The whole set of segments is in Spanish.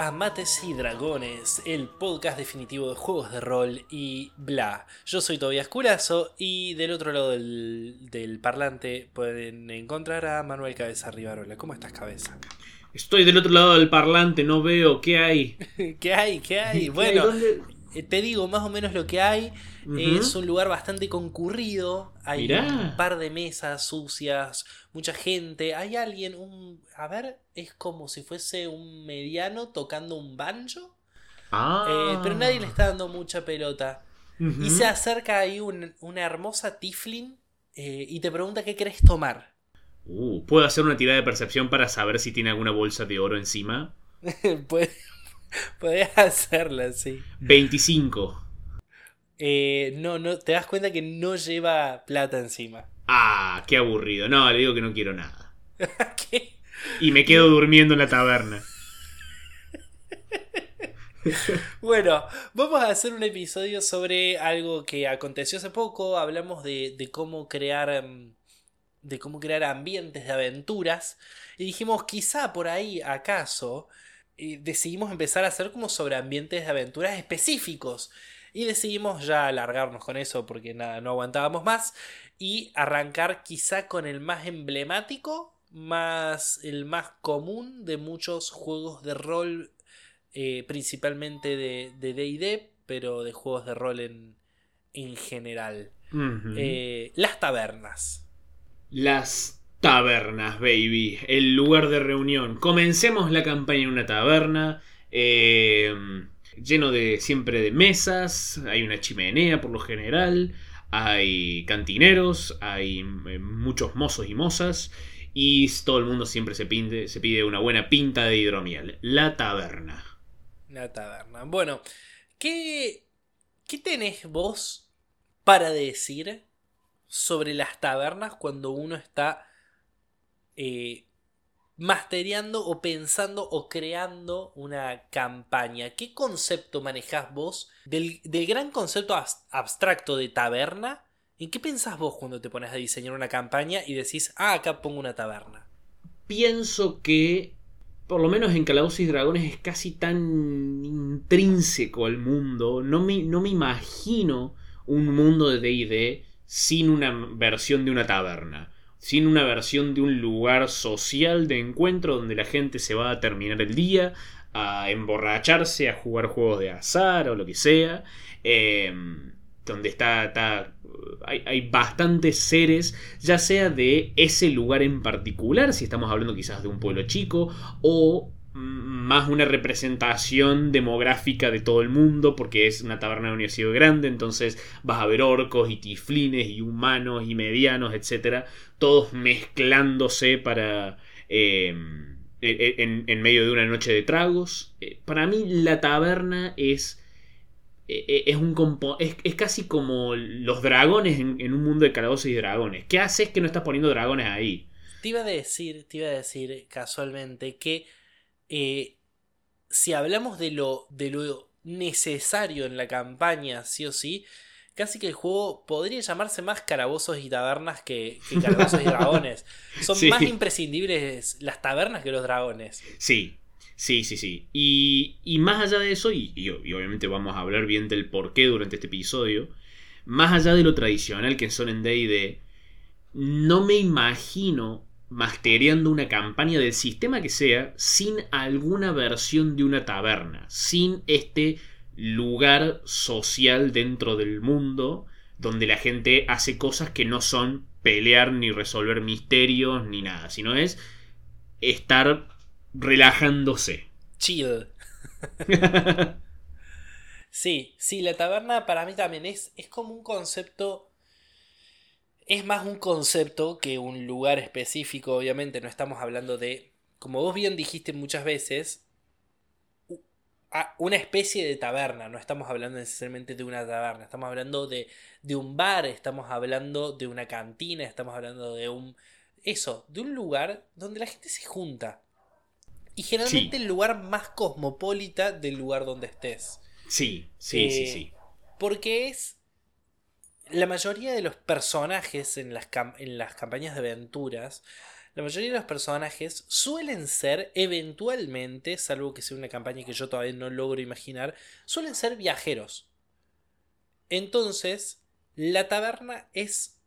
a Mates y Dragones, el podcast definitivo de juegos de rol y bla. Yo soy Tobias Curazo y del otro lado del, parlante pueden encontrar a Manuel Cabeza Rivarola. ¿Cómo estás, Cabeza? Estoy del otro lado del parlante, no veo qué hay. ¿Qué hay? ¿Qué hay? Bueno, te digo más o menos lo que hay. Es un lugar bastante concurrido. Hay un par de mesas sucias, mucha gente. Hay alguien, un. A ver, es como si fuese un mediano tocando un banjo. Ah. Eh, pero nadie le está dando mucha pelota. Y se acerca ahí una hermosa Tiflin eh, y te pregunta qué querés tomar. Uh, ¿Puedo hacer una tirada de percepción para saber si tiene alguna bolsa de oro encima? Puedes Podrías hacerla, sí. 25. Eh, no, no, te das cuenta que no lleva plata encima. Ah, qué aburrido. No, le digo que no quiero nada. ¿Qué? Y me quedo durmiendo en la taberna. bueno, vamos a hacer un episodio sobre algo que aconteció hace poco. Hablamos de, de cómo crear. Em, de cómo crear ambientes de aventuras. Y dijimos, quizá por ahí, acaso, decidimos empezar a hacer como sobre ambientes de aventuras específicos. Y decidimos ya alargarnos con eso porque nada, no aguantábamos más. Y arrancar quizá con el más emblemático, más el más común de muchos juegos de rol, eh, principalmente de DD, pero de juegos de rol en, en general. Eh, las tabernas. Las Tabernas, baby. El lugar de reunión. Comencemos la campaña en una taberna. Eh, lleno de siempre de mesas. Hay una chimenea por lo general. Hay cantineros. Hay eh, muchos mozos y mozas. Y todo el mundo siempre se, se pide una buena pinta de hidromiel. La taberna. La taberna. Bueno, ¿qué, qué tenés vos para decir sobre las tabernas cuando uno está eh, o pensando o creando una campaña. ¿Qué concepto manejás vos del, gran concepto abstracto de taberna? ¿En qué pensás vos cuando te pones a diseñar una campaña y decís, ah, acá pongo una taberna? Pienso que, por lo menos en Calabozos y Dragones, es casi tan intrínseco al mundo. No me, no me imagino un mundo de DD sin una versión de una taberna sin una versión de un lugar social de encuentro donde la gente se va a terminar el día, a emborracharse, a jugar juegos de azar o lo que sea. Em, donde está, hay, hay, bastantes seres, ya sea de ese lugar en particular, si estamos hablando quizás de un pueblo chico, o más una representación demográfica de todo el mundo, porque es una taberna de universidad grande, entonces vas a ver orcos y tiflines y humanos y medianos, etcétera, todos mezclándose para eh, e, e, en, medio de una noche de tragos. Eh, para mí la taberna es e, es un es, es, casi como los dragones en, un mundo de calabozos y dragones. ¿Qué haces que no estás poniendo dragones ahí? Te iba a decir, te iba a decir casualmente que eh, si hablamos de lo, de lo necesario en la campaña, sí o sí, casi que el juego podría llamarse más carabozos y tabernas que, carabozos y dragones. Son más imprescindibles las tabernas que los dragones. Sí, sí, sí, sí. Y, más allá de eso, y, y, obviamente vamos a hablar bien del porqué durante este episodio, más allá de lo tradicional que son en DD, no me imagino mastereando una campaña del sistema que sea sin alguna versión de una taberna, sin este lugar social dentro del mundo donde la gente hace cosas que no son pelear ni resolver misterios ni nada, sino es estar relajándose. Chill. sí, sí, la taberna para mí también es, es como un concepto es más un concepto que un lugar específico, obviamente no estamos hablando de, como vos bien dijiste muchas veces, una especie de taberna, no estamos hablando necesariamente de una taberna, estamos hablando de, de un bar, estamos hablando de una cantina, estamos hablando de un... Eso, de un lugar donde la gente se junta. Y generalmente el lugar más cosmopolita del lugar donde estés. Sí, sí, sí, eh, sí. Porque es la mayoría de los personajes en las, en las campañas de aventuras, la mayoría de los personajes suelen ser eventualmente, salvo que sea una campaña que yo todavía no logro imaginar, suelen ser viajeros. Entonces, la taberna es,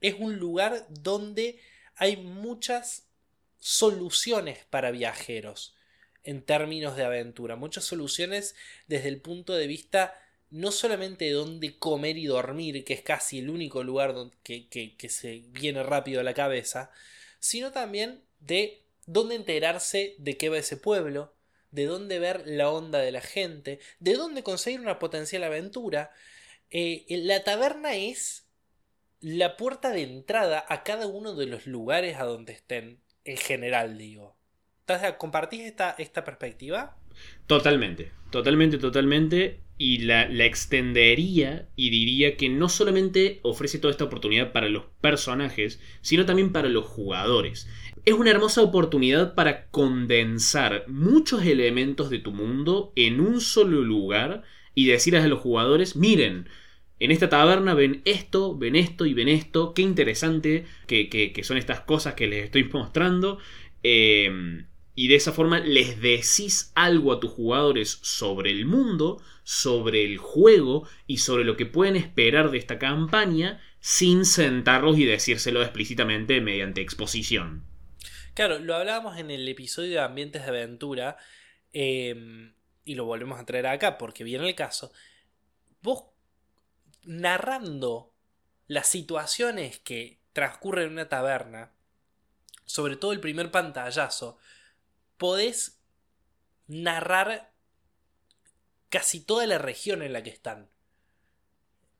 es un lugar donde hay muchas soluciones para viajeros en términos de aventura, muchas soluciones desde el punto de vista no solamente de dónde comer y dormir, que es casi el único lugar que, que, se viene rápido a la cabeza, sino también de dónde enterarse de qué va ese pueblo, de dónde ver la onda de la gente, de dónde conseguir una potencial aventura. Eh, la taberna es la puerta de entrada a cada uno de los lugares a donde estén, en general, digo. ¿Compartís esta, esta perspectiva? Totalmente, totalmente, totalmente. Y la, extendería y diría que no solamente ofrece toda esta oportunidad para los personajes, sino también para los jugadores. Es una hermosa oportunidad para condensar muchos elementos de tu mundo en un solo lugar y decirles a los jugadores, miren, en esta taberna ven esto, ven esto y ven esto, qué interesante que, que, son estas cosas que les estoy mostrando. Eh, y de esa forma les decís algo a tus jugadores sobre el mundo, sobre el juego y sobre lo que pueden esperar de esta campaña sin sentarlos y decírselo explícitamente mediante exposición. Claro, lo hablábamos en el episodio de Ambientes de Aventura em, y lo volvemos a traer acá porque viene el caso. Vos narrando las situaciones que transcurren en una taberna, sobre todo el primer pantallazo, podés narrar casi toda la región en la que están.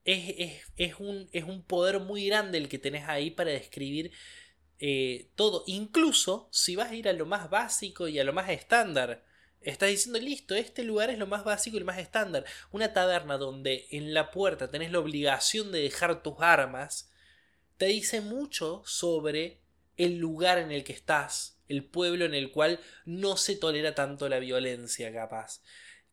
Es, un, es un, poder muy grande el que tenés ahí para describir eh, todo. Incluso si vas a ir a lo más básico y a lo más estándar. Estás diciendo, listo, este lugar es lo más básico y lo más estándar. Una taberna donde en la puerta tenés la obligación de dejar tus armas, te dice mucho sobre el lugar en el que estás, el pueblo en el cual no se tolera tanto la violencia capaz.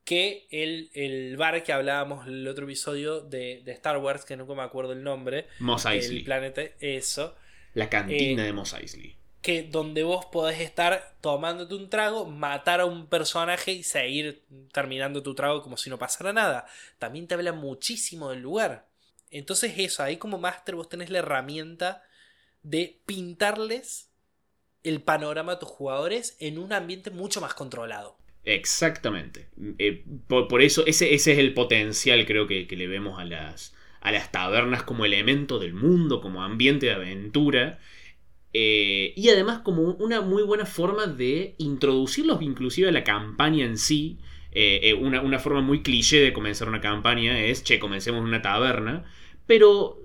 Que el, el bar que hablábamos en el otro episodio de, Star Wars, que nunca me acuerdo el nombre. Mos Eisley. El planeta, eso. La cantina eh, de Mos Eisley. Que donde vos podés estar tomándote un trago, matar a un personaje y seguir terminando tu trago como si no pasara nada. También te habla muchísimo del lugar. Entonces eso, ahí como máster vos tenés la herramienta de pintarles el panorama de tus jugadores en un ambiente mucho más controlado. Exactamente. Eh, por, eso, ese, ese, es el potencial, creo que, le vemos a las, a las tabernas como elemento del mundo, como ambiente de aventura. Eh, y además como una muy buena forma de introducirlos inclusive a la campaña en sí. Eh, una, una, forma muy cliché de comenzar una campaña es, che, comencemos una taberna. Pero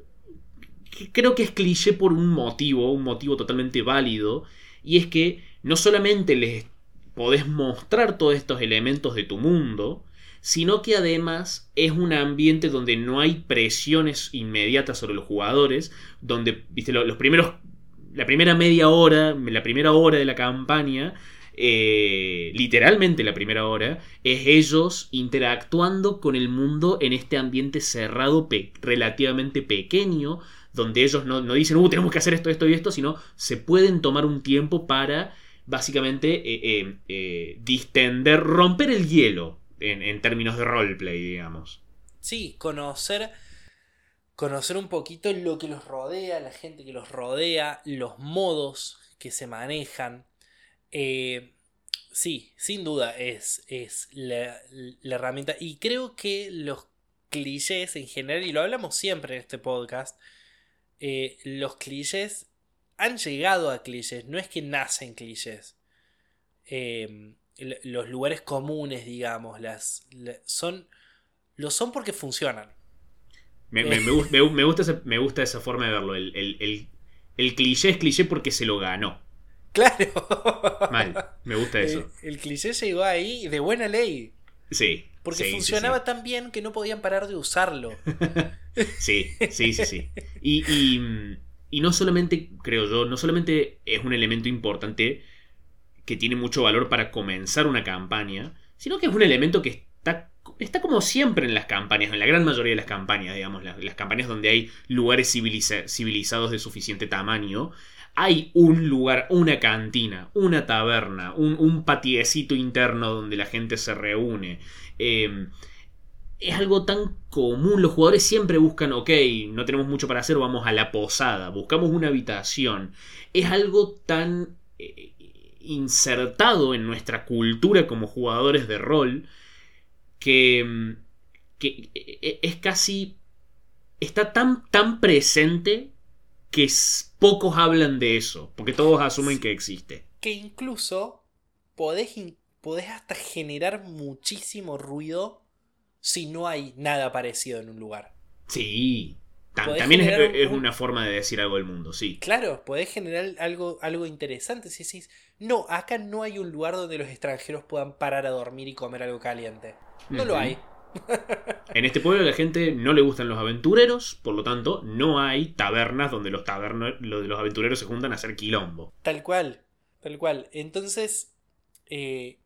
creo que es cliché por un motivo, un motivo totalmente válido y es que no solamente les podés mostrar todos estos elementos de tu mundo, sino que además es un ambiente donde no hay presiones inmediatas sobre los jugadores, donde, viste, los primeros, la primera media hora, la primera hora de la campaña, eh, literalmente la primera hora, es ellos interactuando con el mundo en este ambiente cerrado, relativamente pequeño, donde ellos no, dicen, uh, tenemos que hacer esto, esto y esto, sino se pueden tomar un tiempo para básicamente eh, eh, eh, distender, romper el hielo en, términos de roleplay, digamos. Sí, conocer, conocer un poquito lo que los rodea, la gente que los rodea, los modos que se manejan. sí, sin duda es, es la, la herramienta. Y creo que los clichés en general, y lo hablamos siempre en este podcast, eh, los clichés han llegado a clichés, no es que nacen clichés. Em, los lugares comunes, digamos, las, son, lo son porque funcionan. Me, gusta, esa, me gusta esa forma de verlo. El, cliché es cliché porque se lo ganó. Claro. Mal, me gusta eso. El, cliché llegó ahí de buena ley. Sí. Porque funcionaba tan bien que no podían parar de usarlo. sí, sí, sí, sí. Y, y, no solamente, creo yo, no solamente es un elemento importante que tiene mucho valor para comenzar una campaña, sino que es un elemento que está, está como siempre en las campañas, en la gran mayoría de las campañas, digamos, las, campañas donde hay lugares civilizados de suficiente tamaño, hay un lugar, una cantina, una taberna, un, un patiecito interno donde la gente se reúne. Em, es algo tan común. Los jugadores siempre buscan, ok, no tenemos mucho para hacer, vamos a la posada, buscamos una habitación. Es algo tan eh, insertado en nuestra cultura como jugadores de rol que, em, que eh, es casi... Está tan, tan presente que pocos hablan de eso, porque todos asumen que existe. Que incluso podés, podés hasta generar muchísimo ruido si no hay nada parecido en un lugar. Sí. también es, una forma de decir algo del mundo, sí. Claro, podés generar algo, algo interesante si decís, no, acá no hay un lugar donde los extranjeros puedan parar a dormir y comer algo caliente. No lo hay. En este pueblo a la gente no le gustan los aventureros, por lo tanto, no hay tabernas donde los, los aventureros se juntan a hacer quilombo. Tal cual, tal cual. Entonces, eh,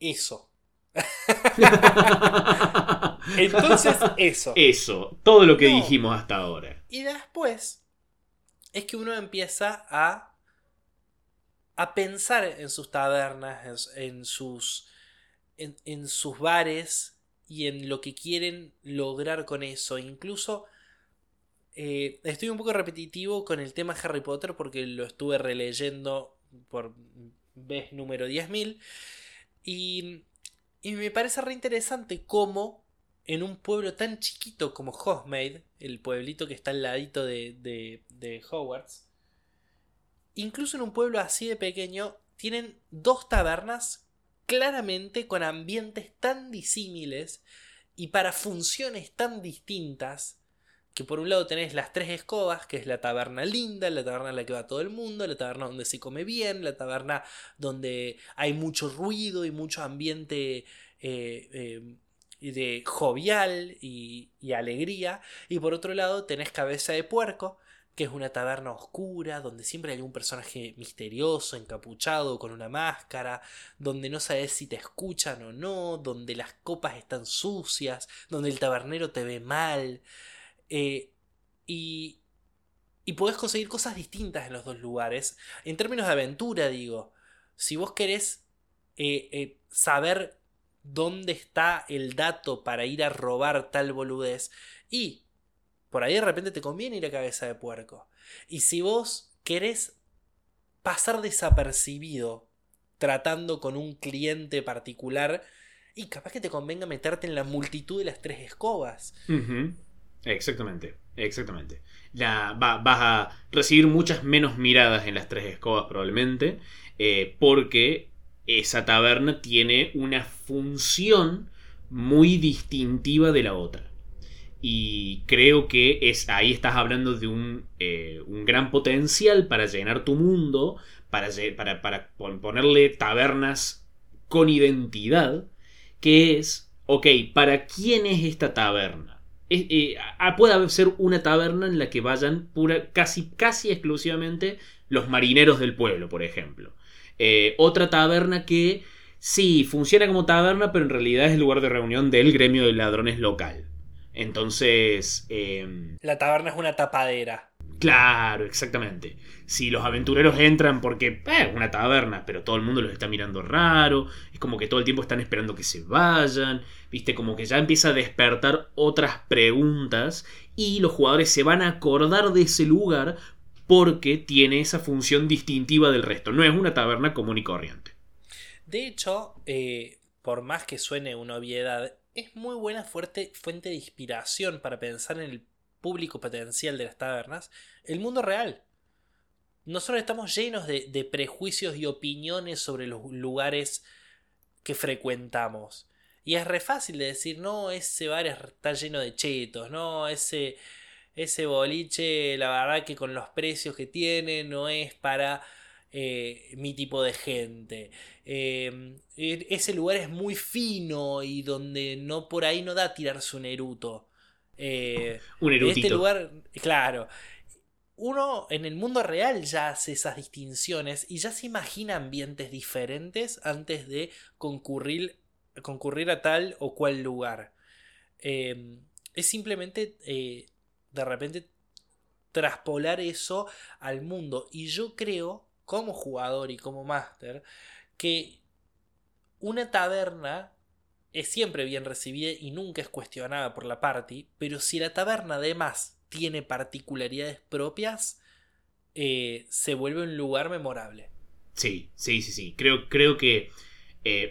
eso. Entonces, eso. Eso, todo lo que dijimos hasta ahora. Y después es que uno empieza a, a pensar en sus tabernas, en, sus, en sus bares, y en lo que quieren lograr con eso. Incluso eh, estoy un poco repetitivo con el tema Harry Potter porque lo estuve releyendo por vez número 10.000 y, y me parece re interesante cómo en un pueblo tan chiquito como Hogsmeade, el pueblito que está al ladito de, de, de Hogwarts, incluso en un pueblo así de pequeño, tienen dos tabernas claramente con ambientes tan disímiles y para funciones tan distintas que por un lado tenés las tres escobas, que es la taberna linda, la taberna en la que va todo el mundo, la taberna donde se come bien, la taberna donde hay mucho ruido y mucho ambiente eh, eh, de jovial y, y, alegría, y por otro lado tenés cabeza de puerco, que es una taberna oscura, donde siempre hay un personaje misterioso, encapuchado, con una máscara, donde no sabes si te escuchan o no, donde las copas están sucias, donde el tabernero te ve mal. Eh, y, y podés conseguir cosas distintas en los dos lugares. En términos de aventura, digo, si vos querés eh, eh, saber dónde está el dato para ir a robar tal boludez y por ahí de repente te conviene ir a cabeza de puerco. Y si vos querés pasar desapercibido tratando con un cliente particular, y capaz que te convenga meterte en la multitud de las tres escobas. Exactamente, exactamente. La, vas a recibir muchas menos miradas en las tres escobas probablemente, eh, porque esa taberna tiene una función muy distintiva de la otra. Y creo que es, ahí estás hablando de un, eh, un gran potencial para llenar tu mundo, para, para, para, ponerle tabernas con identidad, que es, ok, ¿para quién es esta taberna? Eh, puede ser una taberna en la que vayan pura, casi, casi exclusivamente los marineros del pueblo, por ejemplo. Eh, otra taberna que sí, funciona como taberna, pero en realidad es el lugar de reunión del gremio de ladrones local. Entonces... Em, la taberna es una tapadera. Claro, exactamente. Si los aventureros entran porque eh, es una taberna, pero todo el mundo los está mirando raro, es como que todo el tiempo están esperando que se vayan, viste, como que ya empieza a despertar otras preguntas y los jugadores se van a acordar de ese lugar porque tiene esa función distintiva del resto, no es una taberna común y corriente. De hecho, eh, por más que suene una obviedad, es muy buena fuerte, fuente de inspiración para pensar en el público potencial de las tabernas, el mundo real. Nosotros estamos llenos de, prejuicios y opiniones sobre los lugares que frecuentamos. Y es re fácil de decir, no, ese bar está lleno de chetos, no, ese, ese boliche, la verdad que con los precios que tiene, no es para eh, mi tipo de gente. Em, e, ese lugar es muy fino y donde no por ahí no da tirarse un eruto. Eh, un este erutito. este lugar, claro. Uno en el mundo real ya hace esas distinciones y ya se imagina ambientes diferentes antes de concurrir, concurrir a tal o cual lugar. Em, es simplemente eh, de repente traspolar eso al mundo. Y yo creo, como jugador y como máster, que una taberna es siempre bien recibida y nunca es cuestionada por la party, pero si la taberna además tiene particularidades propias, eh, se vuelve un lugar memorable. Sí, sí, sí, sí. Creo, creo que eh,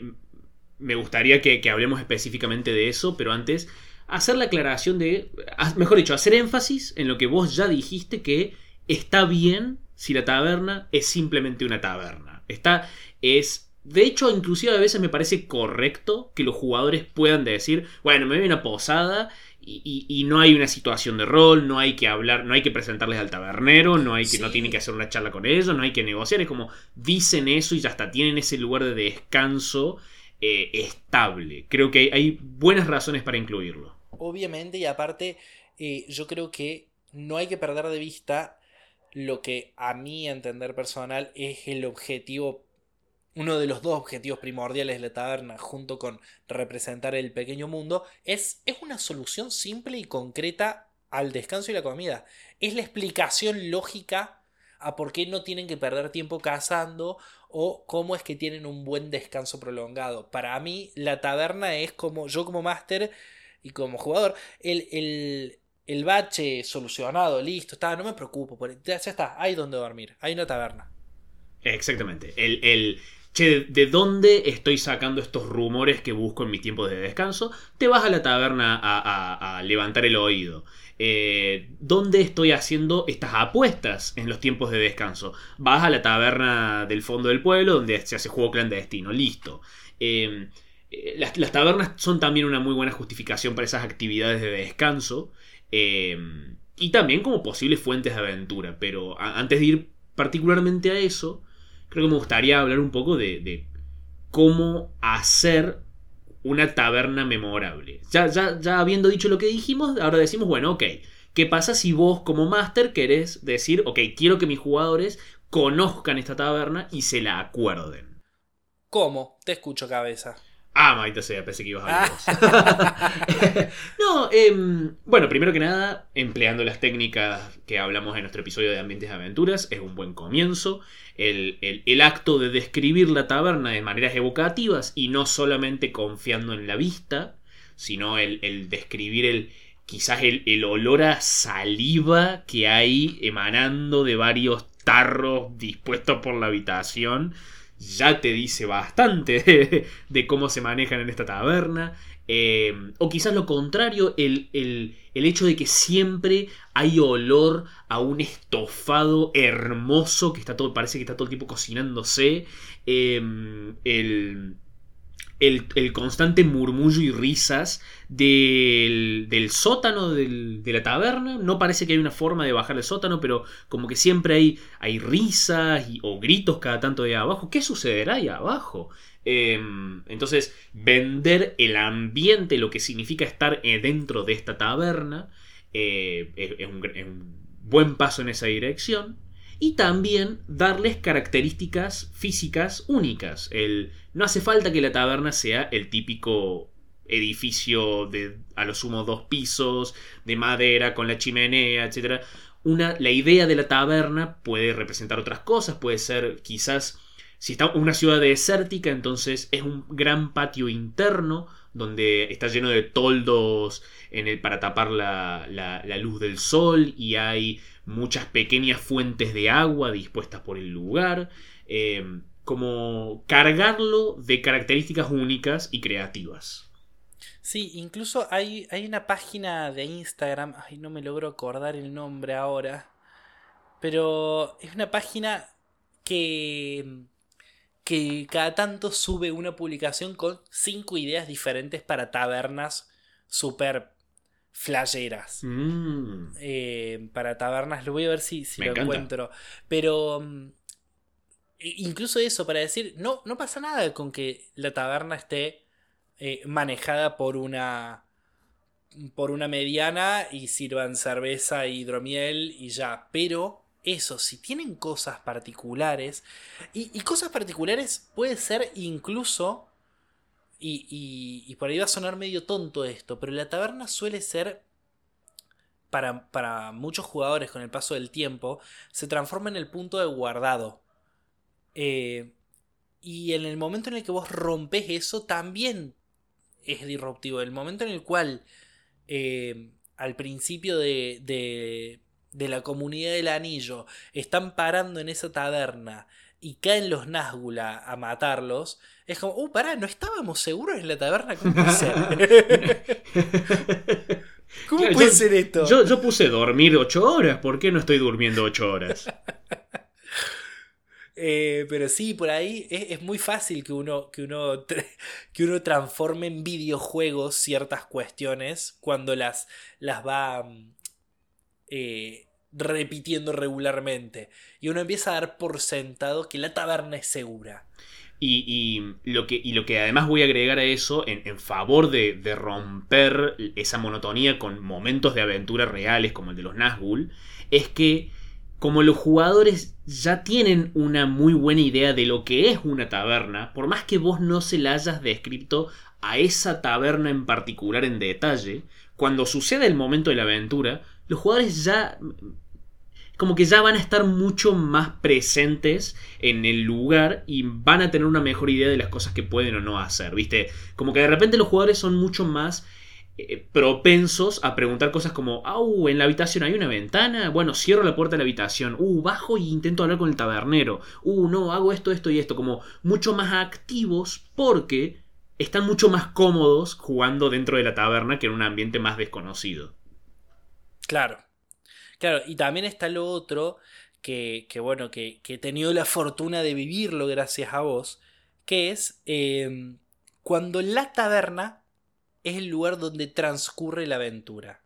me gustaría que, hablemos específicamente de eso, pero antes hacer la aclaración de, mejor dicho, hacer énfasis en lo que vos ya dijiste que está bien si la taberna es simplemente una taberna. Está, es de hecho, inclusive a veces me parece correcto que los jugadores puedan decir, bueno, me voy a una posada y, no hay una situación de rol, no hay que hablar, no hay que presentarles al tabernero, no hay que, no tienen que hacer una charla con ellos, no hay que negociar, es como dicen eso y ya está, tienen ese lugar de descanso eh, estable. Creo que hay, buenas razones para incluirlo. Obviamente, y aparte, eh, yo creo que no hay que perder de vista lo que a mi entender personal es el objetivo uno de los dos objetivos primordiales de la taberna, junto con representar el pequeño mundo, es, es una solución simple y concreta al descanso y la comida. Es la explicación lógica a por qué no tienen que perder tiempo cazando o cómo es que tienen un buen descanso prolongado. Para mí, la taberna es como yo como máster y como jugador, el, el, bache solucionado, listo, está, no me preocupo, ya está, hay donde dormir, hay una taberna. Exactamente. El, el, ¿de dónde estoy sacando estos rumores que busco en mis tiempos de descanso? Te vas a la taberna a, levantar el oído. Eh, ¿Dónde estoy haciendo estas apuestas en los tiempos de descanso? Vas a la taberna del fondo del pueblo donde se hace juego clandestino, listo. Em, eh, las, tabernas son también una muy buena justificación para esas actividades de descanso em, y también como posibles fuentes de aventura. Pero antes de ir particularmente a eso, creo que me gustaría hablar un poco de, cómo hacer una taberna memorable. Ya, ya, ya habiendo dicho lo que dijimos, ahora decimos, bueno, ok, ¿qué pasa si vos como máster querés decir, ok, quiero que mis jugadores conozcan esta taberna y se la acuerden? ¿Cómo? Te escucho cabeza. Ah, maldita sea, pensé que ibas a hablar No, em, bueno, primero que nada, empleando las técnicas que hablamos en nuestro episodio de Ambientes de Aventuras, es un buen comienzo. El, acto de describir la taberna de maneras evocativas y no solamente confiando en la vista, sino el, describir el, quizás el, el, olor a saliva que hay emanando de varios tarros dispuestos por la habitación ya te dice bastante de, cómo se manejan en esta taberna. Eh, o quizás lo contrario, el, hecho de que siempre hay olor a un estofado hermoso que está todo, parece que está todo el tiempo cocinándose. Eh, el, el, constante murmullo y risas del, del sótano de la taberna. No parece que hay una forma de bajar el sótano, pero como que siempre hay, hay risas o gritos cada tanto de abajo. ¿Qué sucederá ahí abajo? Em, entonces, vender el ambiente, lo que significa estar eh, dentro de esta taberna, eh, es un buen paso en esa dirección y también darles características físicas únicas. El, no hace falta que la taberna sea el típico edificio de a lo sumo dos pisos, de madera, con la chimenea, etc. Una, la idea de la taberna puede representar otras cosas, puede ser quizás, si está una ciudad desértica, entonces es un gran patio interno donde está lleno de toldos en el, para tapar la, la luz del sol y hay muchas pequeñas fuentes de agua dispuestas por el lugar, eh, como cargarlo de características únicas y creativas. Sí, incluso hay, hay una página de Instagram, ay, no me logro acordar el nombre ahora, pero es una página que, que cada tanto sube una publicación con cinco ideas diferentes para tabernas super flayeras. Mm. Eh, para tabernas, lo voy a ver si, si lo encuentro. Pero mm, incluso eso, para decir, no, no pasa nada con que la taberna esté eh, manejada por una por una mediana y sirvan cerveza y hidromiel y ya. Pero eso, si tienen cosas particulares, y, y cosas particulares puede ser incluso y, y, por ahí va a sonar medio tonto esto, pero la taberna suele ser para, para muchos jugadores con el paso del tiempo, se transforma en el punto de guardado. Eh, y en el momento en el que vos rompes eso, también es disruptivo. El momento en el cual eh, al principio de, de, de, la comunidad del anillo están parando en esa taberna y caen los Nazgûl a matarlos, es como, uh, pará, no estábamos seguros en la taberna, ¿cómo puede ser? ¿Cómo puede ser esto? Yo, yo puse dormir ocho horas, ¿por qué no estoy durmiendo ocho horas? Eh, pero sí, por ahí es, muy fácil que uno, que, uno, que uno transforme en videojuegos ciertas cuestiones cuando las, las va mm, eh, repitiendo regularmente. Y uno empieza a dar por sentado que la taberna es segura. Y, lo, que, y lo que además voy a agregar a eso, en, favor de, de, romper esa monotonía con momentos de aventura reales como el de los Nazgûl, es que como los jugadores ya tienen una muy buena idea de lo que es una taberna, por más que vos no se la hayas descrito a esa taberna en particular en detalle, cuando sucede el momento de la aventura, los jugadores ya como que ya van a estar mucho más presentes en el lugar y van a tener una mejor idea de las cosas que pueden o no hacer, ¿viste? Como que de repente los jugadores son mucho más eh, propensos a preguntar cosas como, au, en la habitación hay una ventana, bueno, cierro la puerta de la habitación, uh, bajo y intento hablar con el tabernero, uh, no, hago esto, esto y esto, como mucho más activos porque están mucho más cómodos jugando dentro de la taberna que en un ambiente más desconocido. Claro, claro, y también está lo otro que, que bueno, que, que, he tenido la fortuna de vivirlo gracias a vos, que es eh, cuando la taberna es el lugar donde transcurre la aventura.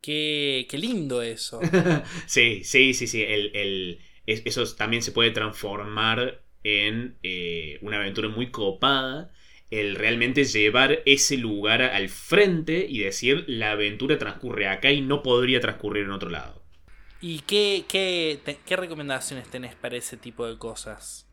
Qué, qué lindo eso. sí, sí, sí, sí. El, eso también se puede transformar en eh, una aventura muy copada. El realmente llevar ese lugar al frente y decir la aventura transcurre acá y no podría transcurrir en otro lado. ¿Y qué, qué, qué recomendaciones tenés para ese tipo de cosas?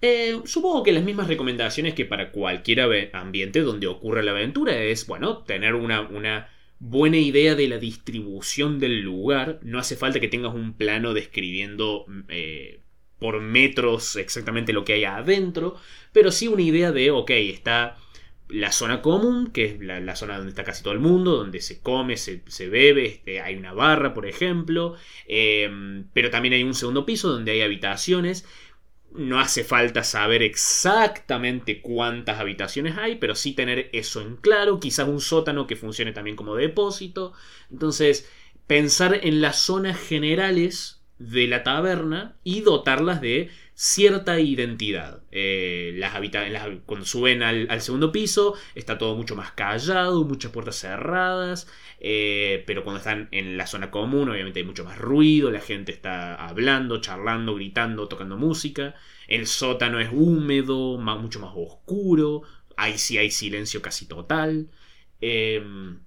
Eh, supongo que las mismas recomendaciones que para cualquier ambiente donde ocurra la aventura es, bueno, tener una, una buena idea de la distribución del lugar. No hace falta que tengas un plano describiendo eh, por metros exactamente lo que hay adentro, pero sí una idea de, ok, está la zona común, que es la, zona donde está casi todo el mundo, donde se come, se, bebe, este, hay una barra, por ejemplo, eh, pero también hay un segundo piso donde hay habitaciones no hace falta saber exactamente cuántas habitaciones hay, pero sí tener eso en claro. Quizás un sótano que funcione también como depósito. Entonces, pensar en las zonas generales de la taberna y dotarlas de cierta identidad. Eh, las cuando suben al, segundo piso está todo mucho más callado, muchas puertas cerradas, eh, pero cuando están en la zona común obviamente hay mucho más ruido, la gente está hablando, charlando, gritando, tocando música, el sótano es húmedo, mucho más oscuro, ahí sí hay silencio casi total. Em,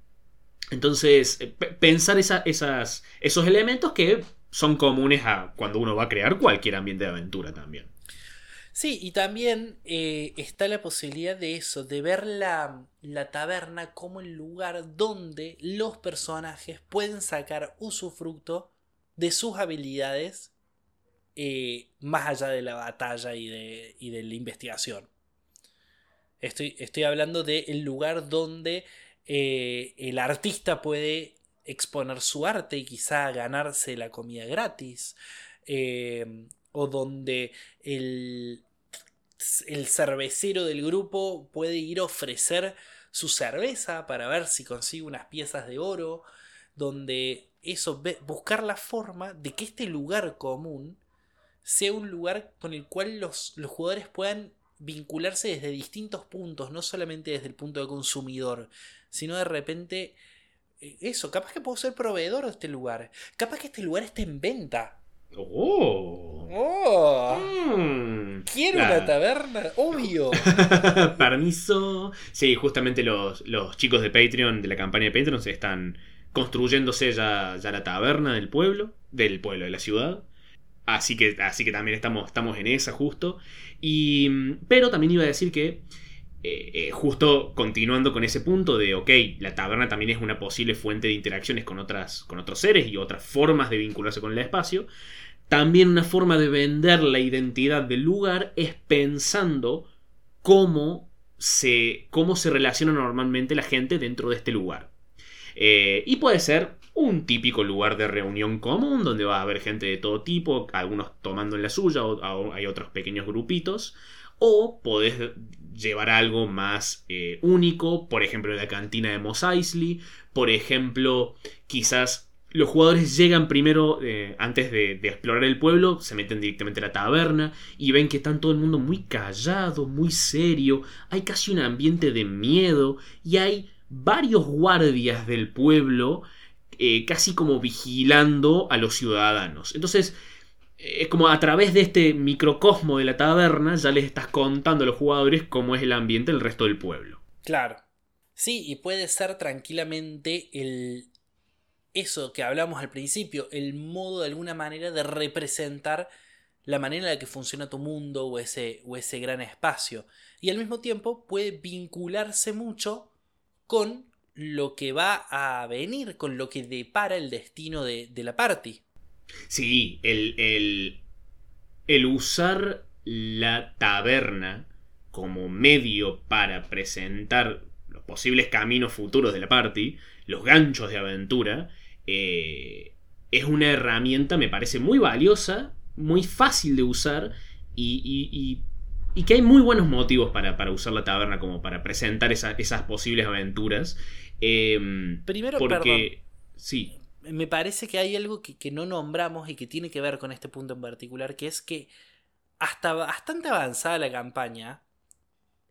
entonces, eh, pensar esas, esos elementos que son comunes a cuando uno va a crear cualquier ambiente de aventura también. Sí, y también eh, está la posibilidad de eso, de ver la, taberna como el lugar donde los personajes pueden sacar usufructo de sus habilidades eh, más allá de la batalla y de, y de la investigación. Estoy, estoy hablando del lugar donde eh, el artista puede exponer su arte y quizá ganarse la comida gratis. Eh, o donde el, el cervecero del grupo puede ir a ofrecer su cerveza para ver si consigue unas piezas de oro. Donde eso, buscar la forma de que este lugar común sea un lugar con el cual los, los jugadores puedan vincularse desde distintos puntos, no solamente desde el punto de consumidor, sino de repente eso, capaz que puedo ser proveedor de este lugar. Capaz que este lugar esté en venta. Oh. Oh. Quiero una taberna, obvio. Permiso. Sí, justamente los, chicos de Patreon, de la campaña de Patreon, se están construyéndose ya, ya la taberna del pueblo, del pueblo, de la ciudad. Así que, así que también estamos, estamos en esa justo. Y, pero también iba a decir que eh, eh, justo continuando con ese punto de, ok, la taberna también es una posible fuente de interacciones con, otras, con otros seres y otras formas de vincularse con el espacio, también una forma de vender la identidad del lugar es pensando cómo se, cómo se relaciona normalmente la gente dentro de este lugar. Eh, y puede ser un típico lugar de reunión común donde va a haber gente de todo tipo, algunos tomando en la suya, o, hay otros pequeños grupitos. O podés llevar algo más eh, único, por ejemplo la cantina de Mos por ejemplo quizás los jugadores llegan primero, eh, antes de, explorar el pueblo, se meten directamente a la taberna y ven que está todo el mundo muy callado, muy serio, hay casi un ambiente de miedo y hay varios guardias del pueblo eh, casi como vigilando a los ciudadanos. Entonces, es como a través de este microcosmo de la taberna ya les estás contando a los jugadores cómo es el ambiente del resto del pueblo. Claro. Sí, y puede ser tranquilamente el eso que hablamos al principio, el modo de alguna manera de representar la manera en la que funciona tu mundo o ese, o ese gran espacio. Y al mismo tiempo puede vincularse mucho con lo que va a venir, con lo que depara el destino de, de la party. Sí, el, el, usar la taberna como medio para presentar los posibles caminos futuros de la party, los ganchos de aventura, eh, es una herramienta, me parece, muy valiosa, muy fácil de usar y, y, que hay muy buenos motivos para, para, usar la taberna como para presentar esas posibles aventuras. Em, Primero, porque, Sí me parece que hay algo que, no nombramos y que tiene que ver con este punto en particular, que es que hasta bastante avanzada la campaña,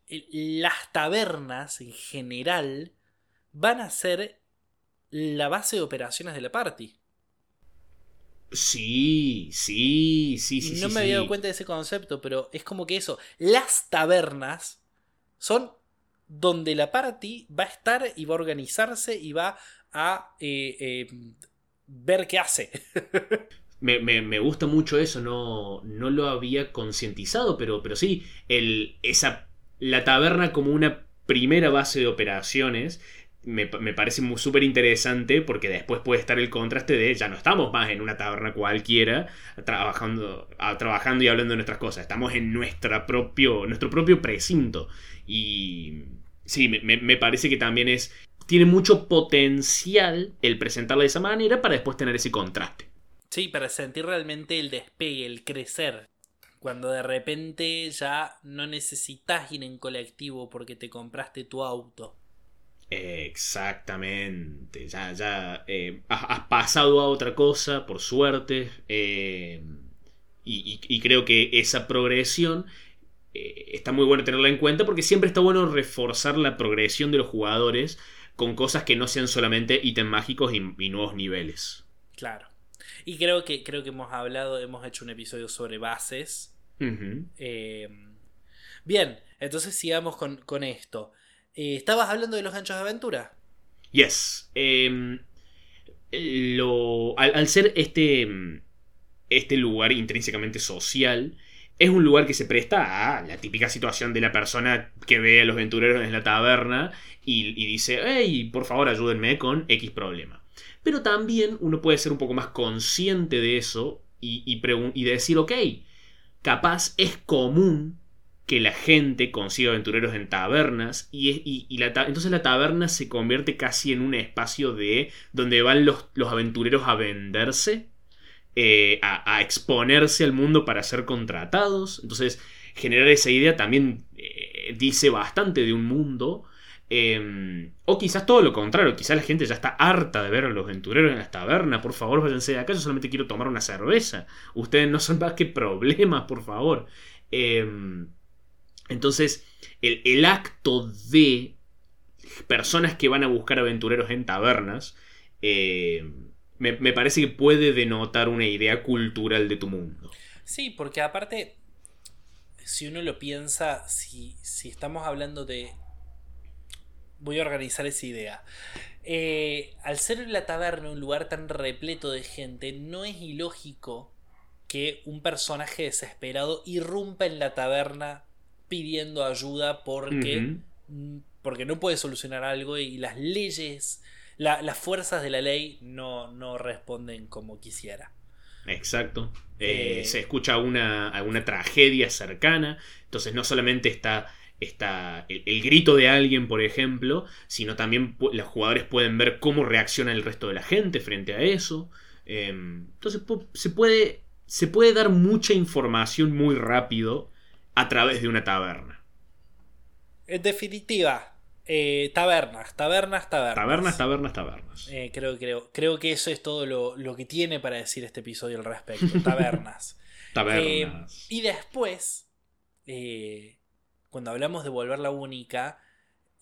las tabernas en general van a ser la base de operaciones de la party. Sí, sí, sí, sí. No me había dado cuenta de ese concepto, pero es como que eso, las tabernas son donde la party va a estar y va a organizarse y va a eh, eh, ver qué hace. me, gusta mucho eso, no, no lo había concientizado, pero, pero sí, el, esa, la taberna como una primera base de operaciones me, parece súper interesante porque después puede estar el contraste de ya no estamos más en una taberna cualquiera trabajando, trabajando y hablando de nuestras cosas, estamos en propio, nuestro propio precinto. Y sí, me parece que también es tiene mucho potencial el presentarla de esa manera para después tener ese contraste. Sí, para sentir realmente el despegue, el crecer. Cuando de repente ya no necesitas ir en colectivo porque te compraste tu auto. Exactamente. Ya, ya eh, has, pasado a otra cosa, por suerte. Eh, y, creo que esa progresión eh, está muy bueno tenerla en cuenta porque siempre está bueno reforzar la progresión de los jugadores con cosas que no sean solamente ítems mágicos y, nuevos niveles. Claro. Y creo que, creo que hemos hablado, hemos hecho un episodio sobre bases. Eh, bien, entonces sigamos con, esto. Eh, ¿Estabas hablando de los ganchos de aventura? Yes. Em, lo, al, ser este, este lugar intrínsecamente social, es un lugar que se presta a la típica situación de la persona que ve a los aventureros en la taberna y, dice, hey, por favor ayúdenme con X problema. Pero también uno puede ser un poco más consciente de eso y, y, decir, ok, capaz es común que la gente consiga aventureros en tabernas y, y la entonces la taberna se convierte casi en un espacio de donde van los, los aventureros a venderse eh, a, exponerse al mundo para ser contratados. Entonces, generar esa idea también eh, dice bastante de un mundo. Em, o quizás todo lo contrario, quizás la gente ya está harta de ver a los aventureros en las tabernas. Por favor, váyanse de acá, yo solamente quiero tomar una cerveza. Ustedes no son más que problemas, por favor. Em, entonces, el, el acto de personas que van a buscar aventureros en tabernas eh, me, parece que puede denotar una idea cultural de tu mundo. Sí, porque aparte, si uno lo piensa, si, si estamos hablando de... Voy a organizar esa idea. Eh, al ser la taberna un lugar tan repleto de gente, no es ilógico que un personaje desesperado irrumpa en la taberna pidiendo ayuda porque, porque no puede solucionar algo y las leyes, la- las fuerzas de la ley no, no responden como quisiera. Exacto. Eh, Eh, se escucha una, alguna tragedia cercana. Entonces no solamente está, está el, el grito de alguien, por ejemplo, sino también los jugadores pueden ver cómo reacciona el resto de la gente frente a eso. Eh, entonces se puede, se puede dar mucha información muy rápido a través de una taberna. En definitiva, eh, tabernas, tabernas, tabernas. Tabernas, tabernas, tabernas. Eh, creo, creo, creo que eso es todo lo, lo que tiene para decir este episodio al respecto. Tabernas. Tabernas. Eh, y después, cuando hablamos de volverla única,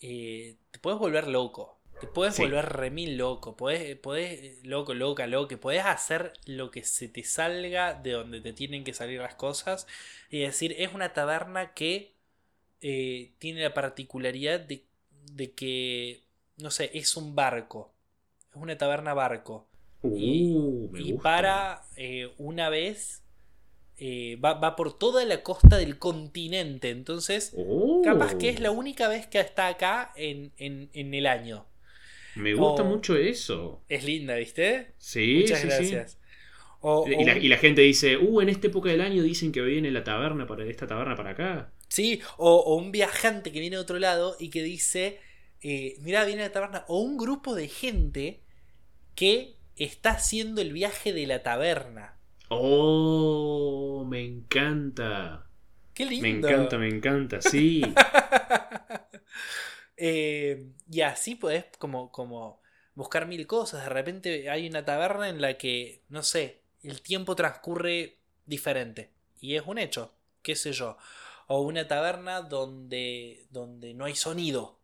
eh, te puedes volver loco. Te puedes Sí. volver remil loco. Podés, podés, loco, loca, loco. Podés hacer lo que se te salga de donde te tienen que salir las cosas. Y decir, es una taberna que tiene la particularidad de, de que, no sé, es un barco. Es una taberna barco. Uh, me Y gusta. para eh, una vez eh, va, va por toda la costa del continente. Entonces, Oh, capaz que es la única vez que está acá en, en- en el año. Me gusta o- mucho eso. Es linda, ¿viste? Sí, Muchas sí, sí. O- Y la, un- y la gente dice, uh, en esta época del año dicen que viene la taberna para esta taberna para acá. sí, o, o un viajante que viene de otro lado y que dice, eh, mira, viene la taberna. O un grupo de gente que está haciendo el viaje de la taberna. Oh, me encanta. Qué lindo. Me encanta, me encanta, sí. Eh, y así podés como, como buscar mil cosas. De repente hay una taberna en la que, no sé, el tiempo transcurre diferente. Y es un hecho, qué sé yo. O una taberna donde, donde no hay sonido.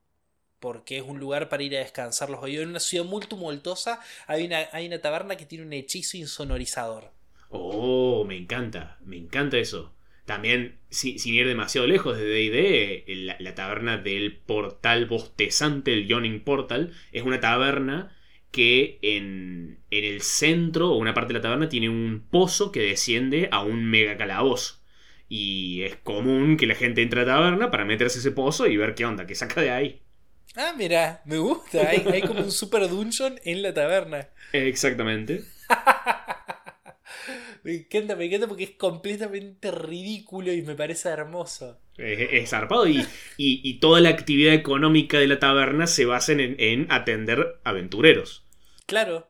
Porque es un lugar para ir a descansar los oídos. En una ciudad muy tumultuosa hay una, hay una taberna que tiene un hechizo insonorizador. Oh, me encanta, me encanta eso. También, si- sin ir demasiado lejos de D&D, la, la taberna del portal bostezante, el Yawning Portal, es una taberna que en, en el centro, o una parte de la taberna, tiene un pozo que desciende a un mega calabozo. Y es común que la gente entre a la taberna para meterse ese pozo y ver qué onda, qué saca de ahí. Ah, mira, me gusta. Hay, hay como un super dungeon en la taberna. Exactamente. Me encanta, me encanta porque es completamente ridículo y me parece hermoso. Es, zarpado y, y- y toda la actividad económica de la taberna se basa en, en atender aventureros. Claro.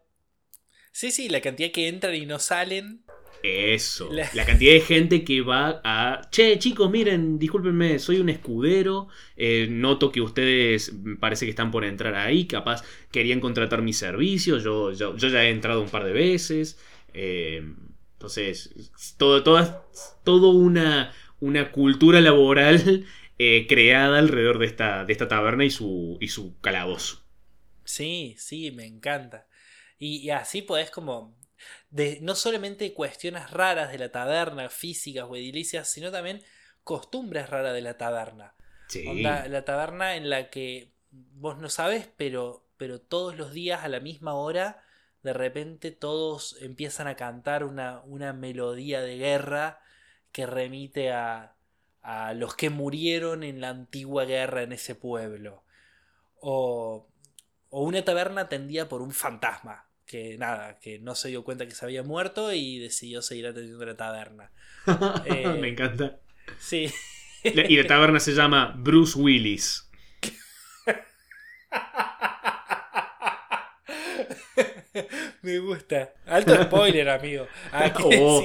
Sí, sí, la cantidad que entran y no salen. Eso. La- La... cantidad de gente que va a... Che, chicos, miren, discúlpenme, soy un escudero. eh, noto que ustedes parece que están por entrar ahí. Capaz querían contratar mis servicios. Yo, yo, yo ya he entrado un par de veces. eh, entonces, todo, toda, todo una, una cultura laboral eh, creada alrededor de esta, de esta taberna y su, y su calabozo. Sí, sí, me encanta. Y, y así podés como... De, no solamente cuestiones raras de la taberna, físicas o edilicias, sino también costumbres raras de la taberna. Sí. Onda, la taberna en la que vos no sabes, pero, pero todos los días a la misma hora, de repente todos empiezan a cantar una, una melodía de guerra que remite a, a los que murieron en la antigua guerra en ese pueblo. O, o una taberna atendida por un fantasma, que nada, que no se dio cuenta que se había muerto y decidió seguir atendiendo la taberna. Eh, Me encanta. Sí. Y la taberna se llama Bruce Willis. Me gusta. Alto spoiler, amigo. Ah, ¿qué Oh.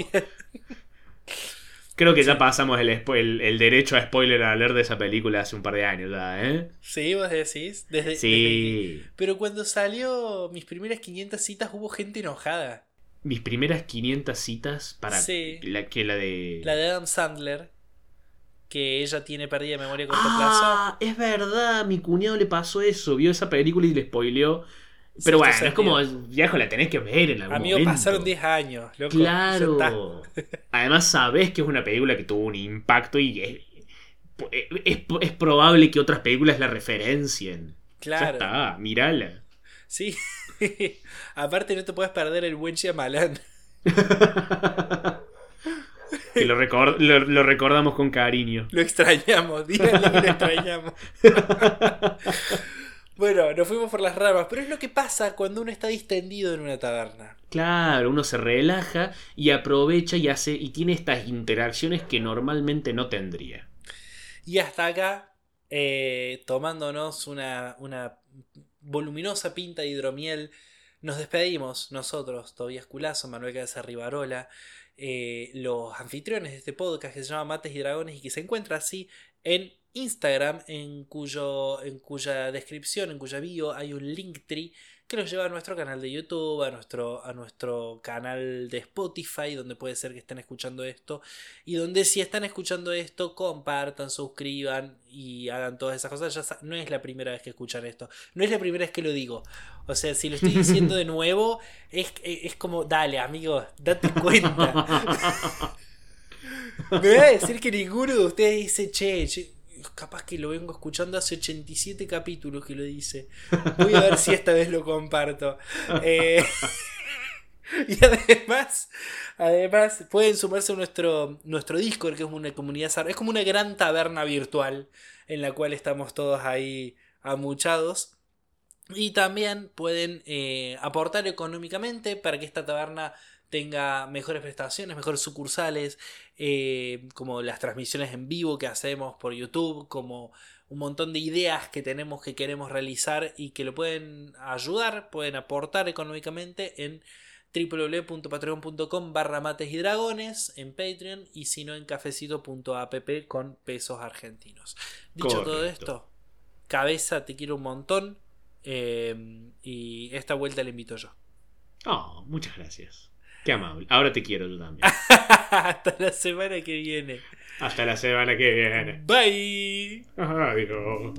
Creo que ya pasamos el, el, el derecho a spoiler a leer de esa película hace un par de años ya, ¿eh? Sí, vos decís. Desde, desde- Sí. Pero cuando salió mis primeras 500 citas hubo gente enojada. Mis primeras 500 citas para Sí. la que la de... La de Adam Sandler, que ella tiene pérdida de memoria a corto Ah, es verdad, mi cuñado le pasó eso, vio esa película y le spoileó. Pero bueno, es como, viejo, la tenés que ver en algún Amigo, momento. pasaron 10 años, loco. Ya. Claro. Además sabes que es una película que tuvo un impacto y es, es, es probable que otras películas la referencien. Ya Claro. está, mirala. Sí. Aparte no te puedes perder el buen Shyamalan. Que lo, recor- lo- lo recordamos con cariño. Lo extrañamos, díganle que lo extrañamos. Bueno, nos fuimos por las ramas, pero es lo que pasa cuando uno está distendido en una taberna. Claro, uno se relaja y aprovecha y hace y tiene estas interacciones que normalmente no tendría. Y hasta acá, eh, tomándonos una, una voluminosa pinta de hidromiel, nos despedimos nosotros, Tobías Culazo, Manuel Cabeza Rivarola, eh, los anfitriones de este podcast que se llama Mates y Dragones y que se encuentra así en Instagram, en, cuyo, en cuya descripción, en cuya bio hay un linktree que los lleva a nuestro canal de YouTube, a nuestro, a nuestro canal de Spotify, donde puede ser que estén escuchando esto, y donde si están escuchando esto, compartan, suscriban y hagan todas esas cosas. Ya no es la primera vez que escuchan esto, no es la primera vez que lo digo. O sea, si lo estoy diciendo de nuevo, es, es como, dale, amigo, date cuenta. Me voy a decir que ninguno de ustedes dice, che, che, capaz que lo vengo escuchando hace 87 capítulos que lo dice. Voy a ver si esta vez lo comparto. Eh, y además, además, pueden sumarse a nuestro, nuestro Discord, que es una comunidad, es como una gran taberna virtual en la cual estamos todos ahí amuchados. Y también pueden eh, aportar económicamente para que esta taberna tenga mejores prestaciones, mejores sucursales, eh, como las transmisiones en vivo que hacemos por YouTube, como un montón de ideas que tenemos que queremos realizar y que lo pueden ayudar, pueden aportar económicamente en www.patreon.com barra mates y dragones en Patreon y si no en cafecito.app con pesos argentinos. Dicho todo esto, cabeza, te quiero un montón eh, y esta vuelta la invito yo. Oh, muchas gracias. Qué amable. Ahora te quiero yo también. Hasta la semana que viene. Hasta la semana que viene. Bye. Adiós.